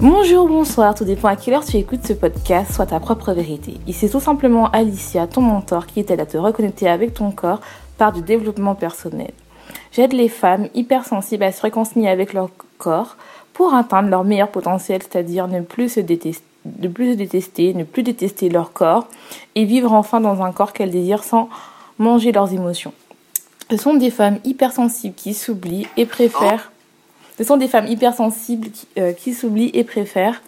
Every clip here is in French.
Bonjour, bonsoir, tout dépend à quelle heure tu écoutes ce podcast, soit ta propre vérité. Ici tout simplement Alicia, ton mentor qui t'aide à te reconnecter avec ton corps par du développement personnel. J'aide les femmes hypersensibles à se réconcilier avec leur corps pour atteindre leur meilleur potentiel, c'est-à-dire ne plus se détester ne plus se détester, ne plus détester leur corps et vivre enfin dans un corps qu'elles désirent sans manger leurs émotions. Ce sont des femmes hypersensibles qui s'oublient et préfèrent ce sont des femmes hypersensibles qui, euh, qui s'oublient et préfèrent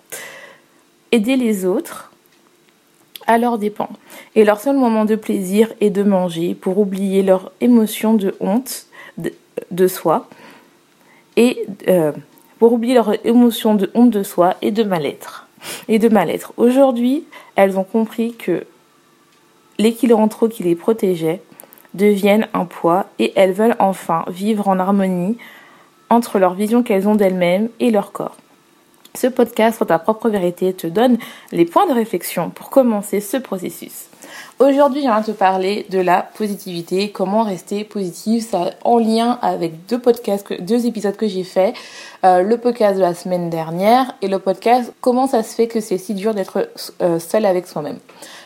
aider les autres à leurs dépens. Et leur seul moment de plaisir est de manger pour oublier leur émotion de honte de, soi et euh, pour oublier leur émotion de honte de soi et de mal-être. Aujourd'hui, elles ont compris que entre eux qui les protégeait deviennent un poids et elles veulent enfin vivre en harmonie entre leur vision qu'elles ont d'elles-mêmes et leur corps. Ce podcast ta propre vérité te donne les points de réflexion pour commencer ce processus. Aujourd'hui, viens te parler de la positivité, comment rester positive, ça en lien avec deux podcasts, deux épisodes que j'ai fait, euh, le podcast de la semaine dernière et le podcast comment ça se fait que c'est si dur d'être euh, seul avec soi-même.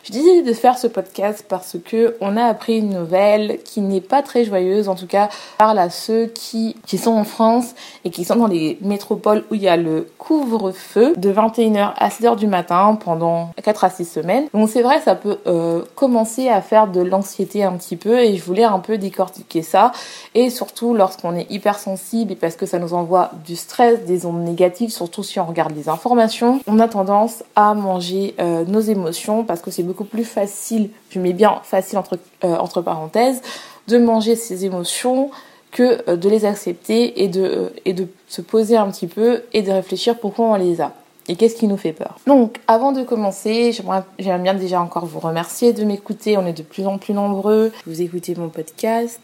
J'ai décidé de faire ce podcast parce que on a appris une nouvelle qui n'est pas très joyeuse, en tout cas parle à ceux qui, qui sont en France et qui sont dans les métropoles où il y a le couvre-feu de 21h à 6h du matin pendant 4 à 6 semaines. Donc c'est vrai, ça peut euh, commencer à faire de l'anxiété un petit peu et je voulais un peu décortiquer ça. Et surtout lorsqu'on est hypersensible et parce que ça nous envoie du stress, des ondes négatives, surtout si on regarde les informations, on a tendance à manger euh, nos émotions parce que c'est beaucoup plus facile, je mets bien facile entre, euh, parenthèses, de manger ses émotions que euh, de les accepter et de, et de se poser un petit peu et de réfléchir pourquoi on les a et qu'est-ce qui nous fait peur? Donc, avant de commencer, j'aimerais bien déjà encore vous remercier de m'écouter. On est de plus en plus nombreux. Vous écoutez mon podcast.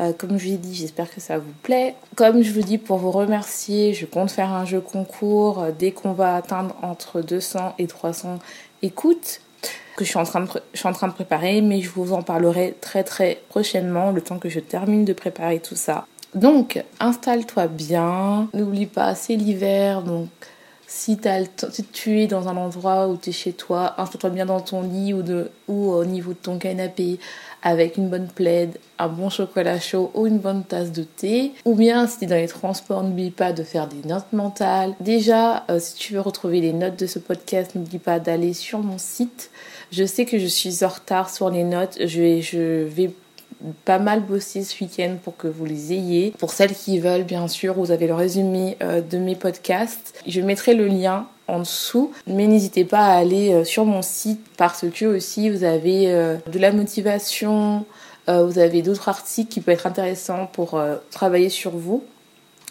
Euh, comme je vous ai dit, j'espère que ça vous plaît. Comme je vous dis, pour vous remercier, je compte faire un jeu concours euh, dès qu'on va atteindre entre 200 et 300 écoutes que je suis, en train de je suis en train de préparer, mais je vous en parlerai très très prochainement, le temps que je termine de préparer tout ça. Donc, installe-toi bien. N'oublie pas, c'est l'hiver, donc si, tu es dans un endroit où tu es chez toi, installe-toi bien dans ton lit ou, de, ou au niveau de ton canapé avec une bonne plaide, un bon chocolat chaud ou une bonne tasse de thé. Ou bien si tu es dans les transports, n'oublie pas de faire des notes mentales. Déjà, euh, si tu veux retrouver les notes de ce podcast, n'oublie pas d'aller sur mon site. Je sais que je suis en retard sur les notes. Je vais, je vais pas mal bossé ce week-end pour que vous les ayez. Pour celles qui veulent, bien sûr, vous avez le résumé euh, de mes podcasts. Je mettrai le lien en dessous, mais n'hésitez pas à aller euh, sur mon site parce que aussi vous avez euh, de la motivation, vous avez d'autres articles qui peuvent être intéressants pour travailler sur vous.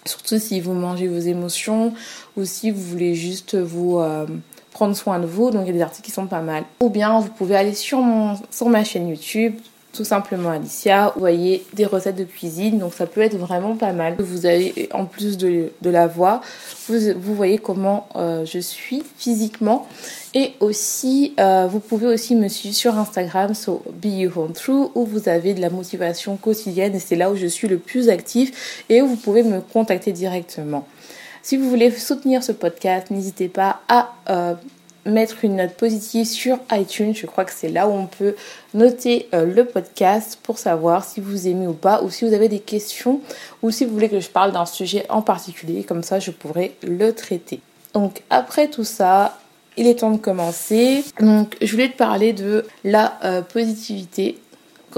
Surtout si vous mangez vos émotions ou si vous voulez juste vous prendre soin de vous. Donc il y a des articles qui sont pas mal. Ou bien vous pouvez aller sur, mon, sur ma chaîne YouTube tout simplement Alicia. Vous voyez des recettes de cuisine, donc ça peut être vraiment pas mal. Vous avez, en plus de, la voix, vous, voyez comment euh, je suis physiquement. Et aussi, euh, vous pouvez aussi me suivre sur Instagram, so Be You Home True, où vous avez de la motivation quotidienne et c'est là où je suis le plus actif et où vous pouvez me contacter directement. Si vous voulez soutenir ce podcast, n'hésitez pas à euh, mettre une note positive sur iTunes. Je crois que c'est là où on peut noter euh, le podcast pour savoir si vous aimez ou pas, ou si vous avez des questions, ou si vous voulez que je parle d'un sujet en particulier. Comme ça, je pourrais le traiter. Donc après tout ça, il est temps de commencer. Donc je voulais te parler de la euh, positivité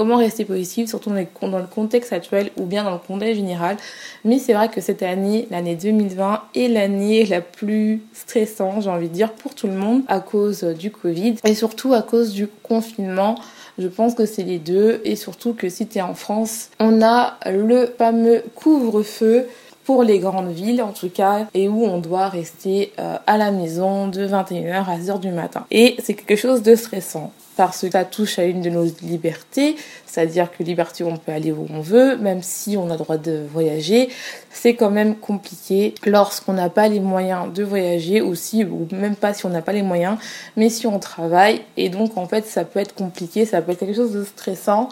comment rester positif, surtout dans le contexte actuel ou bien dans le contexte général. Mais c'est vrai que cette année, l'année 2020, est l'année la plus stressante, j'ai envie de dire, pour tout le monde à cause du Covid et surtout à cause du confinement. Je pense que c'est les deux et surtout que si tu es en France, on a le fameux couvre-feu pour les grandes villes en tout cas et où on doit rester euh, à la maison de 21h à 1h du matin. Et c'est quelque chose de stressant parce que ça touche à une de nos libertés, c'est-à-dire que liberté on peut aller où on veut, même si on a le droit de voyager, c'est quand même compliqué lorsqu'on n'a pas les moyens de voyager aussi, ou même pas si on n'a pas les moyens, mais si on travaille, et donc en fait ça peut être compliqué, ça peut être quelque chose de stressant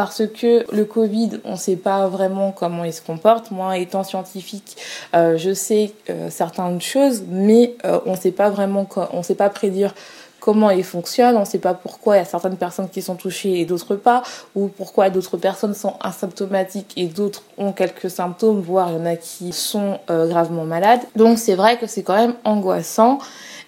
parce que le Covid, on ne sait pas vraiment comment il se comporte. Moi, étant scientifique, euh, je sais euh, certaines choses, mais euh, on ne sait pas vraiment, on ne sait pas prédire comment il fonctionne, on ne sait pas pourquoi il y a certaines personnes qui sont touchées et d'autres pas, ou pourquoi d'autres personnes sont asymptomatiques et d'autres ont quelques symptômes, voire il y en a qui sont gravement malades. Donc c'est vrai que c'est quand même angoissant.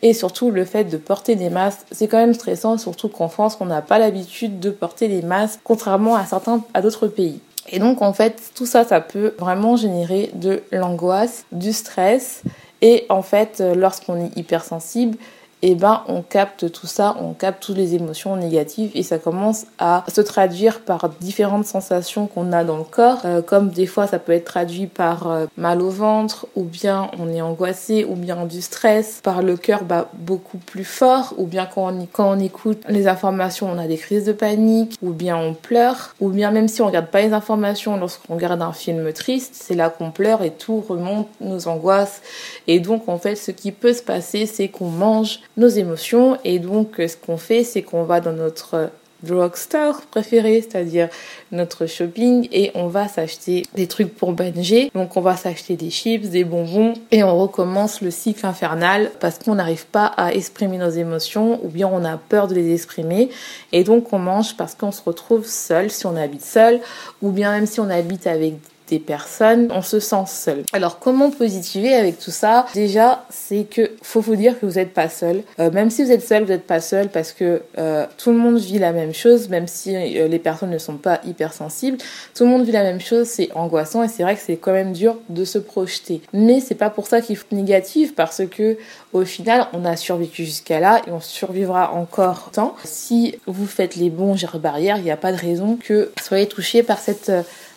Et surtout, le fait de porter des masques, c'est quand même stressant, surtout qu'en France, on n'a pas l'habitude de porter des masques, contrairement à certains, à d'autres pays. Et donc, en fait, tout ça, ça peut vraiment générer de l'angoisse, du stress. Et en fait, euh, lorsqu'on est hypersensible, eh ben on capte tout ça, on capte toutes les émotions négatives et ça commence à se traduire par différentes sensations qu'on a dans le corps, euh, comme des fois ça peut être traduit par euh, mal au ventre, ou bien on est angoissé, ou bien du stress, par le cœur bah, beaucoup plus fort, ou bien quand on, quand on écoute les informations on a des crises de panique, ou bien on pleure, ou bien même si on regarde pas les informations lorsqu'on regarde un film triste, c'est là qu'on pleure et tout remonte nos angoisses. Et donc en fait ce qui peut se passer c'est qu'on mange nos émotions. Et donc, ce qu'on fait, c'est qu'on va dans notre drugstore préféré, c'est-à-dire notre shopping, et on va s'acheter des trucs pour banger. Donc on va s'acheter des chips, des bonbons, et on recommence le cycle infernal parce qu'on n'arrive pas à exprimer nos émotions, ou bien on a peur de les exprimer, et donc on mange parce qu'on se retrouve seul si on habite seul, ou bien même si on habite avec personnes, on se sent seul. Alors comment positiver avec tout ça? Déjà, c'est que faut vous dire que vous n'êtes pas seul. Euh, même si vous êtes seul, vous n'êtes pas seul parce que euh, tout le monde vit la même chose, même si euh, les personnes ne sont pas hypersensibles. Tout le monde vit la même chose, c'est angoissant et c'est vrai que c'est quand même dur de se projeter. Mais c'est pas pour ça qu'il faut être négatif parce que au final, on a survécu jusqu'à là et on survivra encore tant. Si vous faites les bons gestes barrières, il n'y a pas de raison que soyez touché par cette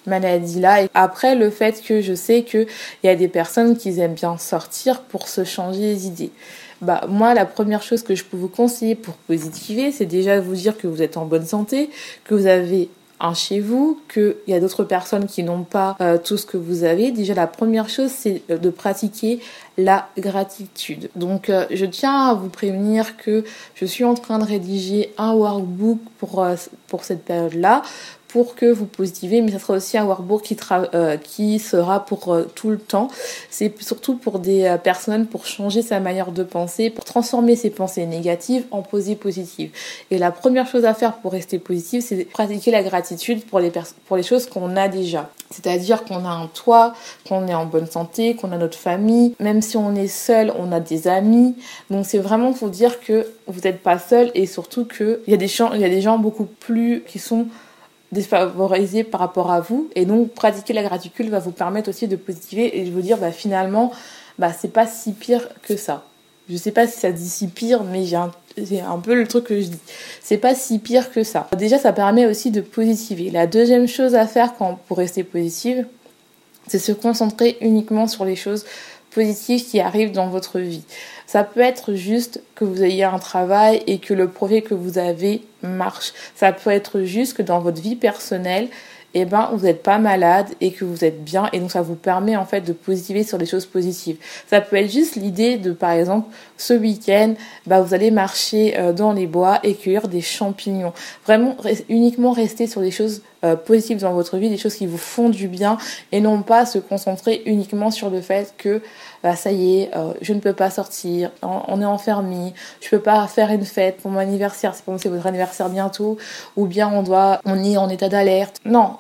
maladie-là. Et après, le fait que je sais qu'il y a des personnes qui aiment bien sortir pour se changer les idées. Bah, moi, la première chose que je peux vous conseiller pour positiver, c'est déjà vous dire que vous êtes en bonne santé, que vous avez un chez vous, qu'il y a d'autres personnes qui n'ont pas euh, tout ce que vous avez. Déjà, la première chose, c'est de pratiquer la gratitude. Donc, euh, je tiens à vous prévenir que je suis en train de rédiger un workbook pour, euh, pour cette période-là pour que vous positivez, mais ça sera aussi un workbook qui, euh, sera pour euh, tout le temps. C'est surtout pour des euh, personnes pour changer sa manière de penser, pour transformer ses pensées négatives en pensées positives. Et la première chose à faire pour rester positive, c'est pratiquer la gratitude pour les, pour les choses qu'on a déjà. C'est-à-dire qu'on a un toit, qu'on est en bonne santé, qu'on a notre famille, même si on est seul, on a des amis. Donc c'est vraiment pour dire que vous n'êtes pas seul et surtout qu'il y, a il y a des gens beaucoup plus qui sont défavorisé par rapport à vous. Et donc, pratiquer la gratitude va vous permettre aussi de positiver et de vous dire, bah, finalement, bah, c'est pas si pire que ça. Je sais pas si ça dit si pire, mais j'ai un, un, peu le truc que je dis. C'est pas si pire que ça. Déjà, ça permet aussi de positiver. La deuxième chose à faire quand, pour rester positive, c'est se concentrer uniquement sur les choses positives qui arrivent dans votre vie. Ça peut être juste que vous ayez un travail et que le projet que vous avez marche. Ça peut être juste que dans votre vie personnelle, eh ben, vous n'êtes pas malade et que vous êtes bien et donc ça vous permet en fait de positiver sur des choses positives. Ça peut être juste l'idée de par exemple ce week-end, bah, vous allez marcher euh, dans les bois et cueillir des champignons. Vraiment uniquement rester sur des choses euh, positives dans votre vie, des choses qui vous font du bien et non pas se concentrer uniquement sur le fait que bah, ça y est, euh, je ne peux pas sortir, on est enfermé, je peux pas faire une fête pour mon anniversaire, c'est votre anniversaire bientôt, ou bien on doit, on est en état d'alerte. Non,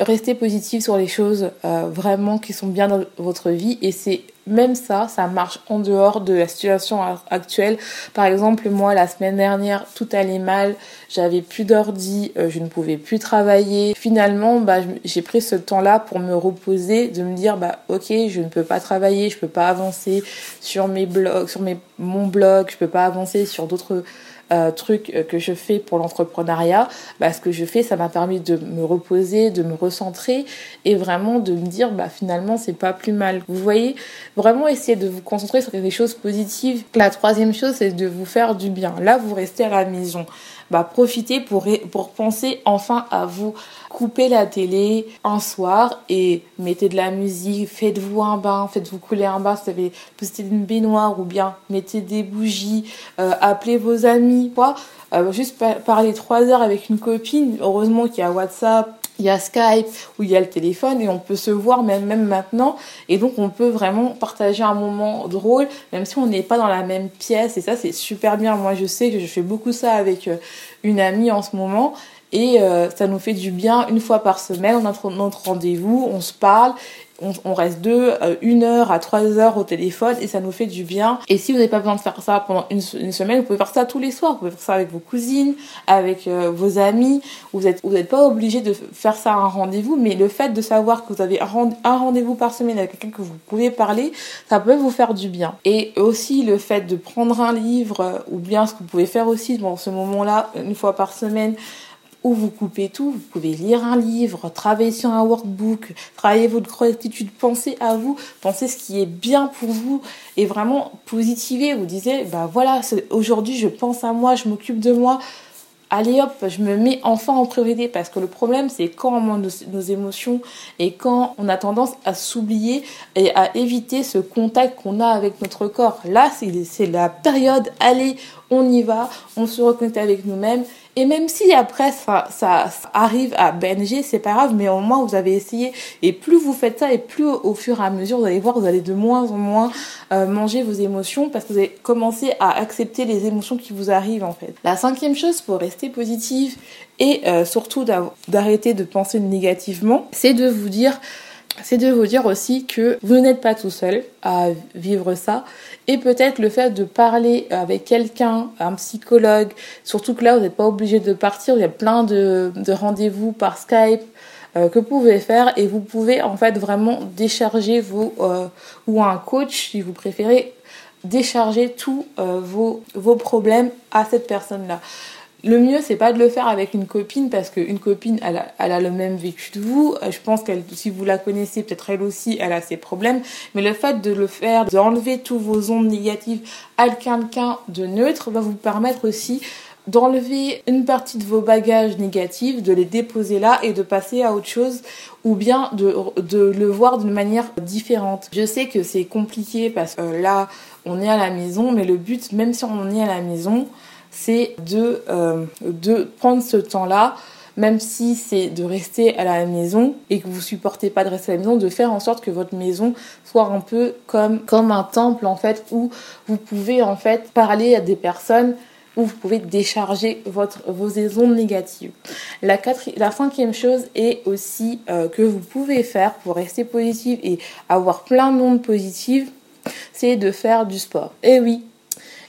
restez positif sur les choses euh, vraiment qui sont bien dans votre vie et c'est même ça, ça marche en dehors de la situation actuelle. Par exemple, moi, la semaine dernière, tout allait mal, j'avais plus d'ordi, euh, je ne pouvais plus travailler. Finalement, bah, j'ai pris ce temps-là pour me reposer, de me dire, bah, ok, je ne peux pas travailler, je peux pas avancer sur mes blogs, sur mon blog, je peux pas avancer sur d'autres euh, truc euh, que je fais pour l'entrepreneuriat, bah, ce que je fais, ça m'a permis de me reposer, de me recentrer et vraiment de me dire, bah, finalement, c'est pas plus mal. Vous voyez, vraiment essayer de vous concentrer sur des choses positives. La troisième chose, c'est de vous faire du bien. Là, vous restez à la maison profitez pour, penser enfin à vous. Coupez la télé un soir et mettez de la musique, faites-vous un bain, faites-vous couler un bain vous avez une baignoire ou bien mettez des bougies, euh, appelez vos amis, quoi. Euh, juste parler trois heures avec une copine. Heureusement qu'il y a WhatsApp, il y a Skype où il y a le téléphone et on peut se voir même, même maintenant. Et donc, on peut vraiment partager un moment drôle, même si on n'est pas dans la même pièce. Et ça, c'est super bien. Moi, je sais que je fais beaucoup ça avec euh, une amie en ce moment. Et euh, ça nous fait du bien une fois par semaine. On a notre rendez-vous, on se parle on, reste deux, euh, une heure à trois heures au téléphone et ça nous fait du bien. Et si vous n'avez pas besoin de faire ça pendant une, semaine, vous pouvez faire ça tous les soirs. Vous pouvez faire ça avec vos cousines, avec euh, vos amis. Vous n'êtes vous êtes pas obligé de faire ça à un rendez-vous, mais le fait de savoir que vous avez un rendez-vous par semaine avec quelqu'un que vous pouvez parler, ça peut vous faire du bien. Et aussi le fait de prendre un livre, euh, ou bien ce que vous pouvez faire aussi dans ce moment-là, une fois par semaine, où vous coupez tout, vous pouvez lire un livre, travailler sur un workbook, travailler votre gratitude, pensez à vous, pensez ce qui est bien pour vous et vraiment positiver, vous disiez, bah voilà, aujourd'hui je pense à moi, je m'occupe de moi, allez hop, je me mets enfin en priorité parce que le problème c'est quand on monte nos, émotions et quand on a tendance à s'oublier et à éviter ce contact qu'on a avec notre corps. Là, c'est la période, allez, on y va, on se reconnecte avec nous-mêmes et même si après ça, arrive à BNG, c'est pas grave, mais au moins vous avez essayé. Et plus vous faites ça, et plus au, fur et à mesure, vous allez voir, vous allez de moins en moins euh, manger vos émotions parce que vous allez commencer à accepter les émotions qui vous arrivent en fait. La cinquième chose pour rester positive et euh, surtout d'arrêter de penser négativement, c'est de vous dire c'est de vous dire aussi que vous n'êtes pas tout seul à vivre ça et peut-être le fait de parler avec quelqu'un, un psychologue, surtout que là vous n'êtes pas obligé de partir, il y a plein de, rendez-vous par Skype euh, que vous pouvez faire et vous pouvez en fait vraiment décharger vos euh, ou un coach si vous préférez décharger tous euh, vos, vos problèmes à cette personne là. Le mieux, c'est pas de le faire avec une copine parce qu'une copine, elle a, elle a, le même vécu que vous. Euh, je pense qu'elle, si vous la connaissez, peut-être elle aussi, elle a ses problèmes. Mais le fait de le faire, d'enlever tous vos ondes négatives à quelqu'un de neutre, va vous permettre aussi d'enlever une partie de vos bagages négatifs, de les déposer là et de passer à autre chose ou bien de, de le voir d'une manière différente. Je sais que c'est compliqué parce que là, on est à la maison, mais le but, même si on est à la maison, c'est de, euh, de prendre ce temps-là, même si c'est de rester à la maison et que vous supportez pas de rester à la maison, de faire en sorte que votre maison soit un peu comme, comme un temple en fait, où vous pouvez en fait parler à des personnes où vous pouvez décharger votre, vos ondes négatives. La, la cinquième chose est aussi euh, que vous pouvez faire pour rester positive et avoir plein d'ondes positives, c'est de faire du sport. Et oui,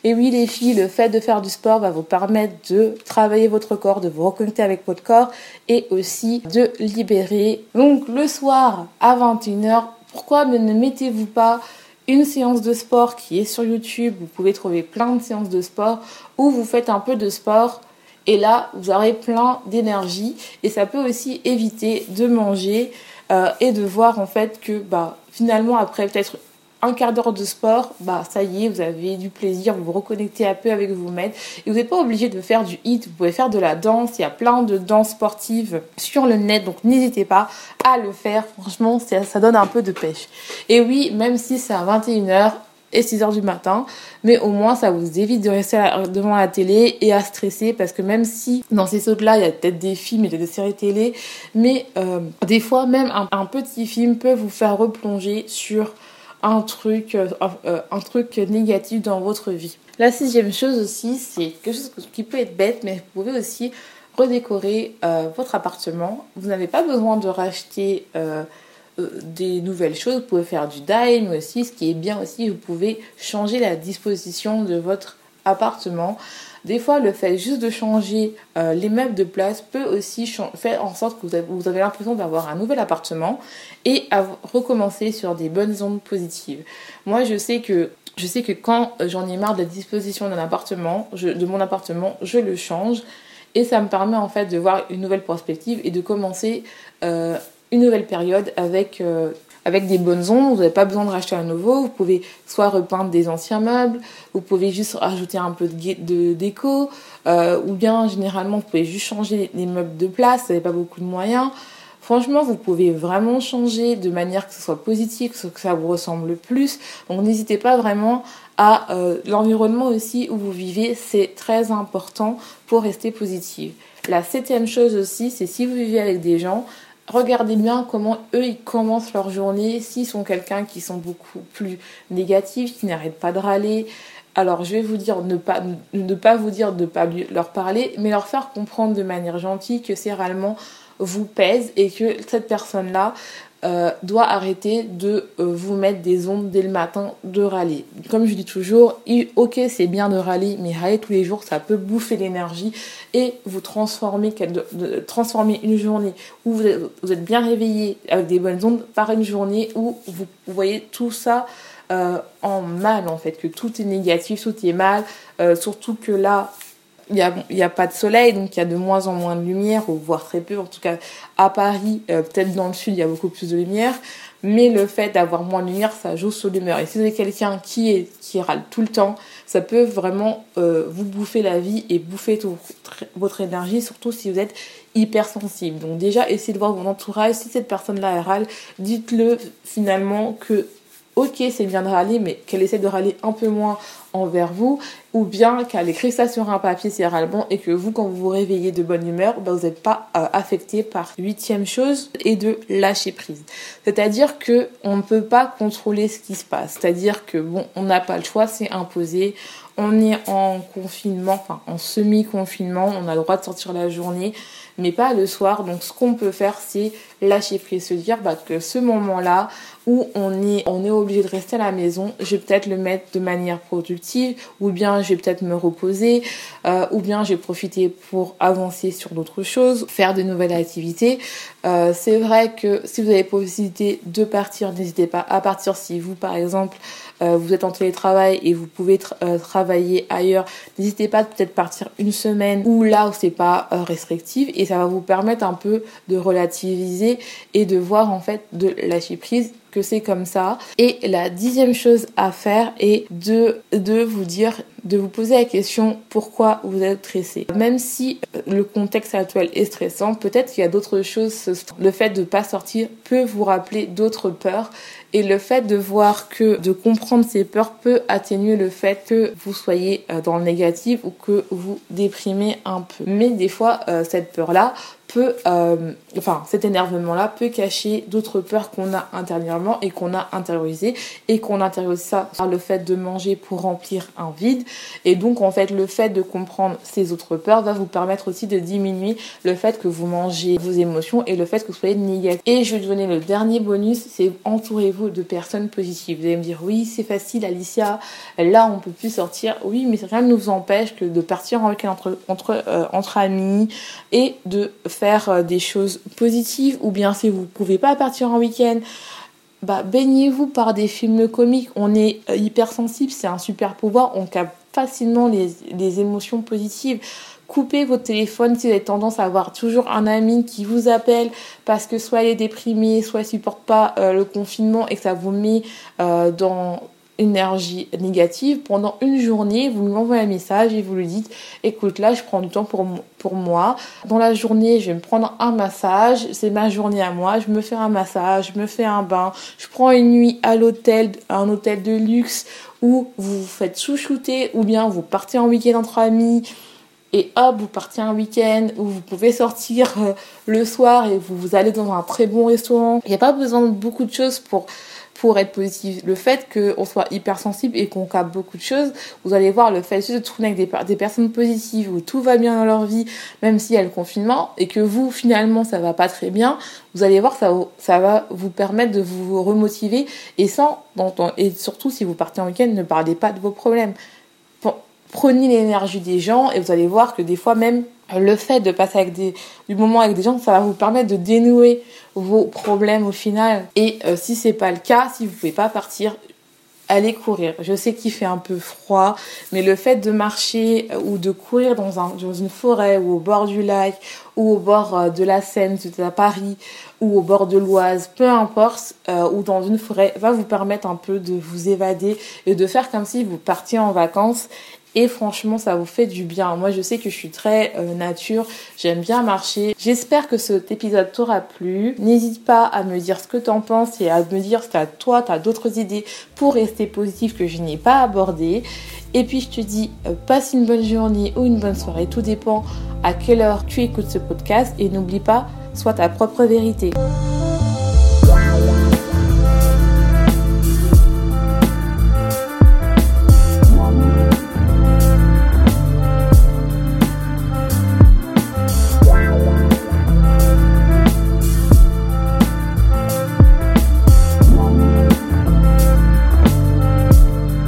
et oui, les filles, le fait de faire du sport va vous permettre de travailler votre corps, de vous reconnecter avec votre corps et aussi de libérer. Donc le soir à 21h, pourquoi ne mettez-vous pas une séance de sport qui est sur YouTube? Vous pouvez trouver plein de séances de sport où vous faites un peu de sport et là, vous aurez plein d'énergie et ça peut aussi éviter de manger euh, et de voir en fait que bah, finalement après peut-être un quart d'heure de sport, bah ça y est, vous avez du plaisir, vous vous reconnectez un peu avec vous-même. Et vous n'êtes pas obligé de faire du hit, vous pouvez faire de la danse, il y a plein de danses sportives sur le net, donc n'hésitez pas à le faire. Franchement, ça, donne un peu de pêche. Et oui, même si c'est à 21h, et 6h du matin, mais au moins ça vous évite de rester devant la télé et à stresser parce que même si dans ces sauts-là il y a peut-être des films et des séries télé, mais euh, des fois même un, petit film peut vous faire replonger sur un truc, euh, euh, un truc négatif dans votre vie. La sixième chose aussi, c'est quelque chose qui peut être bête, mais vous pouvez aussi redécorer euh, votre appartement. Vous n'avez pas besoin de racheter des nouvelles choses. Vous pouvez faire du mais aussi, ce qui est bien aussi, vous pouvez changer la disposition de votre appartement. Des fois, le fait juste de changer euh, les meubles de place peut aussi faire en sorte que vous avez, l'impression d'avoir un nouvel appartement et à recommencer sur des bonnes ondes positives. Moi, je sais que je sais que quand j'en ai marre de la disposition d'un appartement, de mon appartement, je le change et ça me permet en fait de voir une nouvelle perspective et de commencer euh, une nouvelle période avec euh, avec des bonnes ondes, vous n'avez pas besoin de racheter un nouveau, vous pouvez soit repeindre des anciens meubles, vous pouvez juste rajouter un peu de, déco, euh, ou bien généralement vous pouvez juste changer les meubles de place, vous n'avez pas beaucoup de moyens. Franchement, vous pouvez vraiment changer de manière que ce soit positif, que ça vous ressemble plus. Donc n'hésitez pas vraiment à euh, l'environnement aussi où vous vivez, c'est très important pour rester positif. La septième chose aussi, c'est si vous vivez avec des gens, regardez bien comment eux ils commencent leur journée. S'ils sont quelqu'un qui sont beaucoup plus négatifs, qui n'arrêtent pas de râler, alors je vais vous dire ne pas ne pas vous dire de ne pas leur parler, mais leur faire comprendre de manière gentille que ces râlements vous pèsent et que cette personne là euh, doit arrêter de euh, vous mettre des ondes dès le matin de râler. Comme je dis toujours, ok c'est bien de râler, mais râler tous les jours ça peut bouffer l'énergie et vous transformer, une journée où vous êtes, bien réveillé avec des bonnes ondes par une journée où vous, voyez tout ça euh, en mal en fait, que tout est négatif, tout est mal, surtout que là il n'y a, pas de soleil, donc il y a de moins en moins de lumière, ou voire très peu. En tout cas, à Paris, euh, peut-être dans le sud, il y a beaucoup plus de lumière. Mais le fait d'avoir moins de lumière, ça joue sur l'humeur. Et si vous avez quelqu'un qui, râle tout le temps, ça peut vraiment euh, vous bouffer la vie et bouffer votre énergie, surtout si vous êtes hypersensible. Donc déjà, essayez de voir mon entourage. Si cette personne-là râle, dites-le finalement que ok, c'est bien de râler, mais qu'elle essaie de râler un peu moins envers vous, ou bien qu'elle écrit ça sur un papier c'est râlement et que vous, quand vous vous réveillez de bonne humeur, ben, vous n'êtes pas euh, affecté par huitième chose et de lâcher prise. C'est-à-dire que on ne peut pas contrôler ce qui se passe. C'est-à-dire que bon, on n'a pas le choix, c'est imposé. On est en confinement, enfin en semi-confinement, on a le droit de sortir la journée, mais pas le soir. Donc ce qu'on peut faire, c'est lâcher prise, se dire bah, que ce moment-là où on est, obligé de rester à la maison, je vais peut-être le mettre de manière productive, ou bien je vais peut-être me reposer, euh, ou bien j'ai profité pour avancer sur d'autres choses, faire de nouvelles activités. Euh, c'est vrai que si vous avez possibilité de partir, n'hésitez pas à partir si vous, par exemple, euh, vous êtes en télétravail et vous pouvez euh, travailler ailleurs, n'hésitez pas peut-être partir une semaine ou là où c'est pas euh, restrictif et ça va vous permettre un peu de relativiser et de voir en fait de lâcher prise que c'est comme ça. Et la dixième chose à faire est de, de vous dire, de vous poser la question pourquoi vous êtes stressé? Même si le contexte actuel est stressant, peut-être qu'il y a d'autres choses. Le fait de ne pas sortir peut vous rappeler d'autres peurs et le fait de voir que de comprendre ces peurs peut atténuer le fait que vous soyez euh, dans le négatif ou que vous déprimez un peu. Mais des fois, euh, cette peur-là peut, euh, enfin, cet énervement-là peut cacher d'autres peurs qu'on a intérieurement et qu'on a intériorisées et qu'on intériorise ça par le fait de manger pour remplir un vide. Et donc, en fait, le fait de comprendre ces autres peurs va vous permettre aussi de diminuer le fait que vous mangez vos émotions et le fait que vous soyez négatif. Et je vais vous donner le dernier bonus, c'est entourez-vous de personnes positives. Vous allez me dire, oui, c'est facile, Alicia, là, on peut plus sortir. Oui, mais rien ne nous empêche que de partir week-end entre, entre, euh, entre amis et de faire euh, des choses positives ou bien si vous pouvez pas partir en week-end, bah, baignez-vous par des films comiques. On est euh, hypersensible, c'est un super pouvoir, on capte facilement les, émotions positives. Coupez votre téléphone si vous avez tendance à avoir toujours un ami qui vous appelle parce que soit il est déprimé, soit il supporte pas euh, le confinement et que ça vous met dans énergie négative, pendant une journée, vous lui envoyez un message et vous lui dites écoute là je prends du temps pour, pour moi. Dans la journée, je vais me prendre un massage, c'est ma journée à moi, je me fais un massage, je me fais un bain, je prends une nuit à l'hôtel, un hôtel de luxe où vous vous faites chouchouter ou bien vous partez en week-end entre amis et hop, vous partez un week-end où vous pouvez sortir euh, le soir et vous, vous allez dans un très bon restaurant. Il n'y a pas besoin de beaucoup de choses pour pour être positif. Le fait qu'on soit hypersensible et qu'on capte beaucoup de choses, vous allez voir le fait de tourner avec des, des, personnes positives où tout va bien dans leur vie, même s'il y a le confinement, et que vous, finalement, ça va pas très bien, vous allez voir, ça, ça va vous permettre de vous remotiver et sans, et surtout si vous partez en week-end, ne parlez pas de vos problèmes. Prenez l'énergie des gens et vous allez voir que des fois même le fait de passer avec du moment avec des gens, ça va vous permettre de dénouer vos problèmes au final. Et euh, si c'est pas le cas, si vous pouvez pas partir, allez courir. Je sais qu'il fait un peu froid, mais le fait de marcher euh, ou de courir dans, un, dans une forêt ou au bord du lac ou au bord euh, de la Seine, si à Paris, ou au bord de l'Oise, peu importe, ou dans une forêt, va vous permettre un peu de vous évader et de faire comme si vous partiez en vacances et franchement ça vous fait du bien. Moi je sais que je suis très euh, nature, j'aime bien marcher. J'espère que cet épisode t'aura plu. N'hésite pas à me dire ce que t'en penses et à me dire si t'as toi t'as d'autres idées pour rester positif que je n'ai pas abordé. Et puis je te dis euh, passe une bonne journée ou une bonne soirée, tout dépend à quelle heure tu écoutes ce podcast et n'oublie pas sois ta propre vérité.